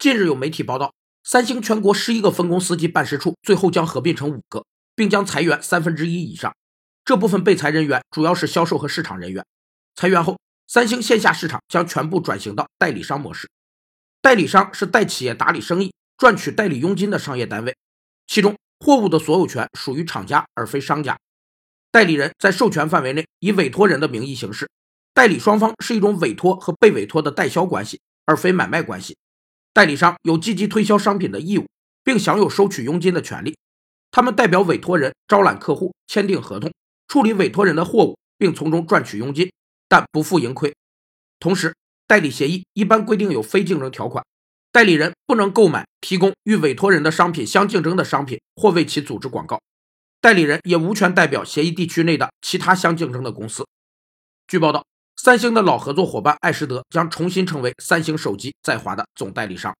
近日有媒体报道，三星全国十一个分公司及办事处最后将合并成五个，并将裁员三分之一以上。这部分被裁人员主要是销售和市场人员。裁员后，三星线下市场将全部转型到代理商模式。代理商是代企业打理生意、赚取代理佣金的商业单位，其中货物的所有权属于厂家而非商家。代理人在授权范围内以委托人的名义行事，代理双方是一种委托和被委托的代销关系，而非买卖关系。代理商有积极推销商品的义务，并享有收取佣金的权利。他们代表委托人招揽客户、签订合同、处理委托人的货物，并从中赚取佣金，但不负盈亏。同时，代理协议一般规定有非竞争条款，代理人不能购买、提供与委托人的商品相竞争的商品或为其组织广告。代理人也无权代表协议地区内的其他相竞争的公司。据报道，三星的老合作伙伴爱仕德将重新成为三星手机在华的总代理商。